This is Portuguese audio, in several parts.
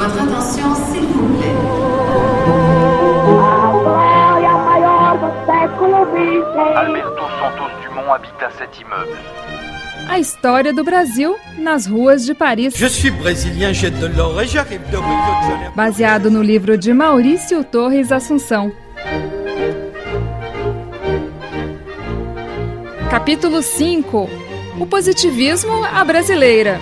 Votre attention, s'il vous plaît. Alberto Santos Dumont habita cet immeuble. A história do Brasil nas ruas de Paris. Je suis brésilien, j'ai de l'or et j'arrive de Rio de Janeiro. Baseado no livro de Maurício Torres Assunção. Capítulo 5 O positivismo à brasileira.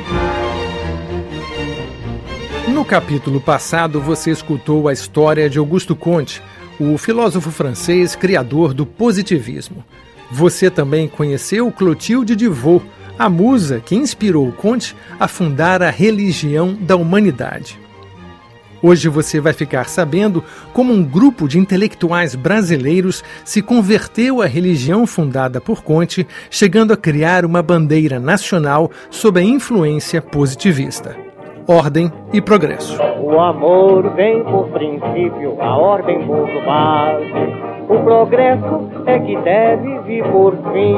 No capítulo passado, você escutou a história de Augusto Comte, o filósofo francês criador do positivismo. Você também conheceu Clotilde de Vaux, a musa que inspirou Comte a fundar a religião da humanidade. Hoje você vai ficar sabendo como um grupo de intelectuais brasileiros se converteu à religião fundada por Conte, chegando a criar uma bandeira nacional sob a influência positivista. Ordem e progresso. O amor vem por princípio, a ordem por base. O progresso é que deve vir por fim.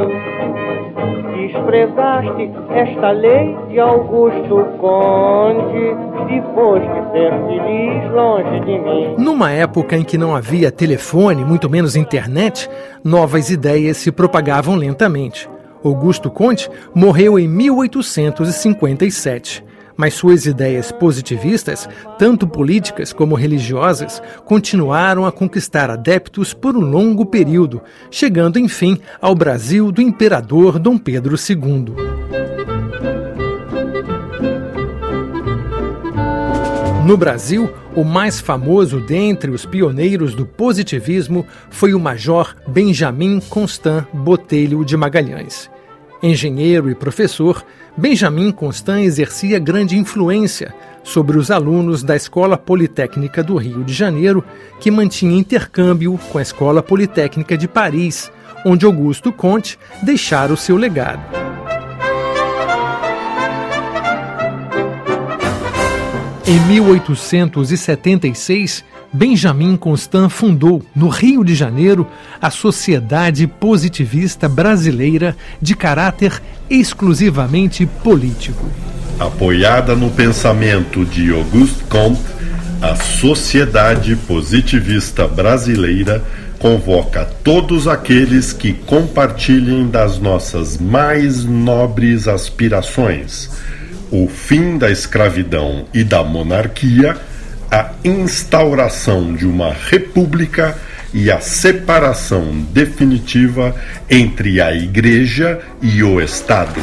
Desprezaste esta lei de Augusto Conde, depois de ser feliz longe de mim. Numa época em que não havia telefone, muito menos internet, novas ideias se propagavam lentamente. Augusto Conte morreu em 1857 mas suas ideias positivistas, tanto políticas como religiosas, continuaram a conquistar adeptos por um longo período, chegando enfim ao Brasil do imperador Dom Pedro II. No Brasil, o mais famoso dentre os pioneiros do positivismo foi o Major Benjamin Constant Botelho de Magalhães. Engenheiro e professor, Benjamin Constant exercia grande influência sobre os alunos da Escola Politécnica do Rio de Janeiro, que mantinha intercâmbio com a Escola Politécnica de Paris, onde Augusto Comte deixara o seu legado. Em 1876, Benjamin Constant fundou, no Rio de Janeiro, a Sociedade Positivista Brasileira de caráter exclusivamente político. Apoiada no pensamento de Auguste Comte, a Sociedade Positivista Brasileira convoca todos aqueles que compartilhem das nossas mais nobres aspirações: o fim da escravidão e da monarquia a instauração de uma república e a separação definitiva entre a Igreja e o Estado.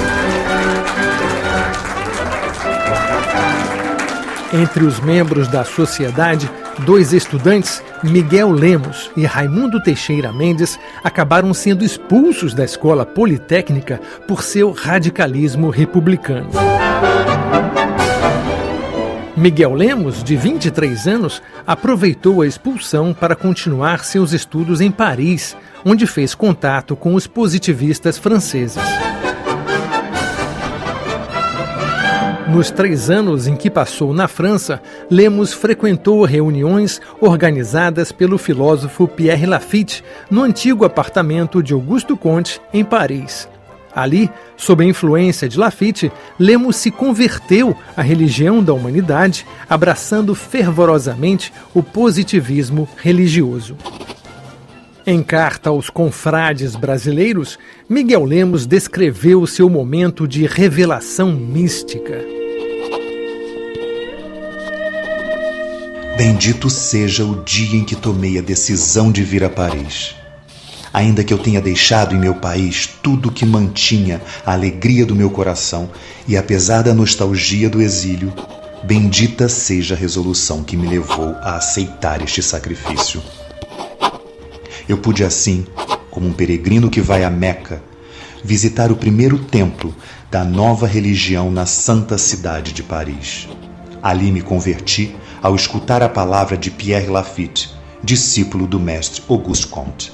Entre os membros da sociedade, dois estudantes, Miguel Lemos e Raimundo Teixeira Mendes, acabaram sendo expulsos da escola politécnica por seu radicalismo republicano. Miguel Lemos, de 23 anos, aproveitou a expulsão para continuar seus estudos em Paris, onde fez contato com os positivistas franceses. Nos três anos em que passou na França, Lemos frequentou reuniões organizadas pelo filósofo Pierre Lafitte no antigo apartamento de Augusto Comte, em Paris. Ali, sob a influência de Lafitte, Lemos se converteu à religião da humanidade, abraçando fervorosamente o positivismo religioso. Em carta aos confrades brasileiros, Miguel Lemos descreveu seu momento de revelação mística. Bendito seja o dia em que tomei a decisão de vir a Paris ainda que eu tenha deixado em meu país tudo que mantinha a alegria do meu coração, e apesar da nostalgia do exílio, bendita seja a resolução que me levou a aceitar este sacrifício. Eu pude assim, como um peregrino que vai a Meca, visitar o primeiro templo da nova religião na santa cidade de Paris. Ali me converti ao escutar a palavra de Pierre Lafitte, discípulo do mestre Auguste Comte.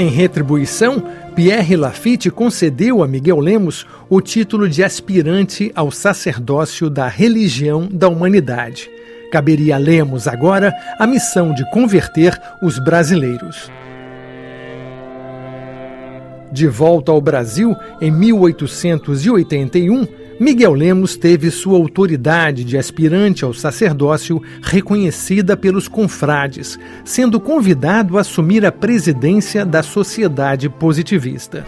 Em retribuição, Pierre Lafitte concedeu a Miguel Lemos o título de aspirante ao sacerdócio da religião da humanidade. Caberia a Lemos agora a missão de converter os brasileiros. De volta ao Brasil em 1881, Miguel Lemos teve sua autoridade de aspirante ao sacerdócio reconhecida pelos confrades, sendo convidado a assumir a presidência da Sociedade Positivista.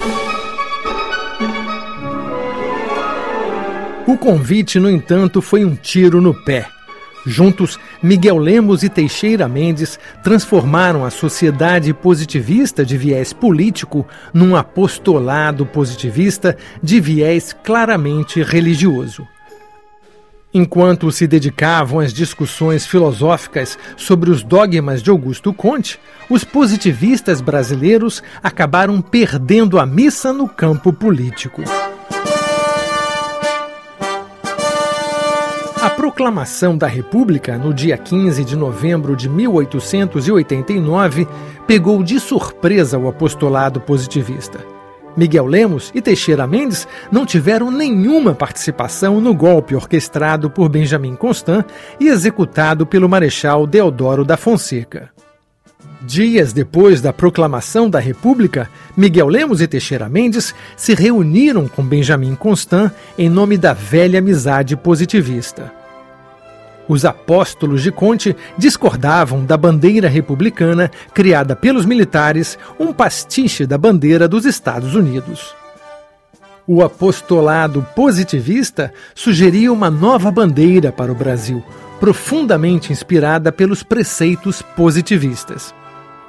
O convite, no entanto, foi um tiro no pé. Juntos, Miguel Lemos e Teixeira Mendes transformaram a sociedade positivista de viés político num apostolado positivista de viés claramente religioso. Enquanto se dedicavam às discussões filosóficas sobre os dogmas de Augusto Conte, os positivistas brasileiros acabaram perdendo a missa no campo político. A proclamação da República, no dia 15 de novembro de 1889, pegou de surpresa o apostolado positivista. Miguel Lemos e Teixeira Mendes não tiveram nenhuma participação no golpe orquestrado por Benjamin Constant e executado pelo Marechal Deodoro da Fonseca. Dias depois da proclamação da República, Miguel Lemos e Teixeira Mendes se reuniram com Benjamin Constant em nome da velha amizade positivista. Os apóstolos de Conte discordavam da bandeira republicana criada pelos militares, um pastiche da bandeira dos Estados Unidos. O apostolado positivista sugeria uma nova bandeira para o Brasil, profundamente inspirada pelos preceitos positivistas.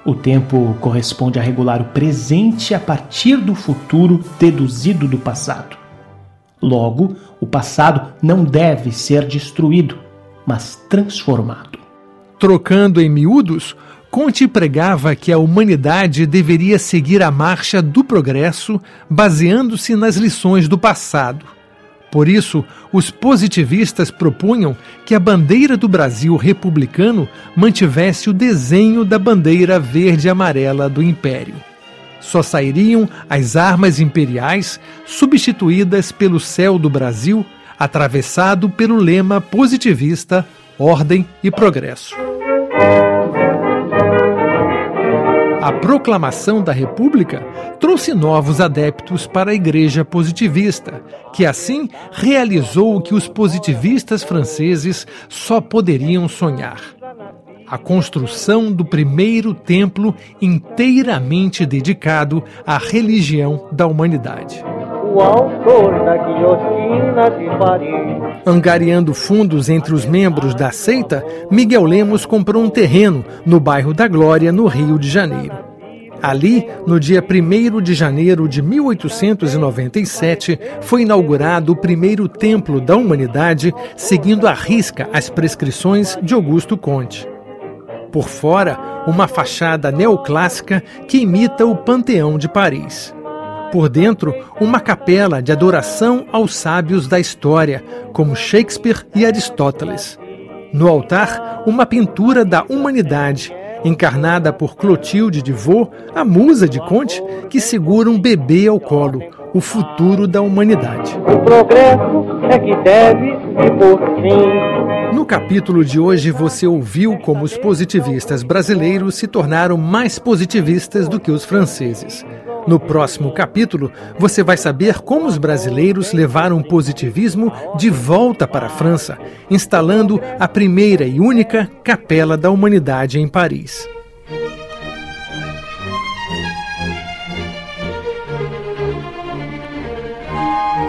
O tempo corresponde a regular o presente a partir do futuro deduzido do passado. Logo, o passado não deve ser destruído, mas transformado. Trocando em miúdos, Conte pregava que a humanidade deveria seguir a marcha do progresso baseando-se nas lições do passado por isso, os positivistas propunham que a bandeira do Brasil republicano mantivesse o desenho da bandeira verde-amarela do Império. Só sairiam as armas imperiais, substituídas pelo céu do Brasil, atravessado pelo lema positivista Ordem e Progresso. A proclamação da República trouxe novos adeptos para a Igreja Positivista, que assim realizou o que os positivistas franceses só poderiam sonhar: a construção do primeiro templo inteiramente dedicado à religião da humanidade. O autor da guilhotina de Paris. Angariando fundos entre os membros da seita, Miguel Lemos comprou um terreno no bairro da Glória, no Rio de Janeiro. Ali, no dia 1 de janeiro de 1897, foi inaugurado o primeiro templo da humanidade, seguindo à risca as prescrições de Augusto Conte. Por fora, uma fachada neoclássica que imita o Panteão de Paris. Por dentro, uma capela de adoração aos sábios da história, como Shakespeare e Aristóteles. No altar, uma pintura da humanidade, encarnada por Clotilde de Vaux, a musa de Conte, que segura um bebê ao colo, o futuro da humanidade. O progresso é que deve e por fim. No capítulo de hoje, você ouviu como os positivistas brasileiros se tornaram mais positivistas do que os franceses. No próximo capítulo, você vai saber como os brasileiros levaram o positivismo de volta para a França, instalando a primeira e única Capela da Humanidade em Paris.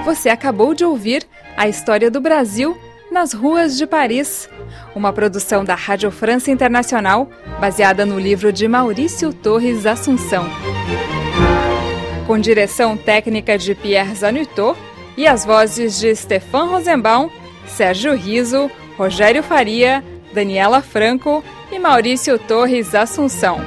Você acabou de ouvir a história do Brasil nas ruas de Paris, uma produção da Rádio França Internacional, baseada no livro de Maurício Torres Assunção com direção técnica de Pierre Zanutot e as vozes de Stefan Rosenbaum, Sérgio Riso, Rogério Faria, Daniela Franco e Maurício Torres Assunção.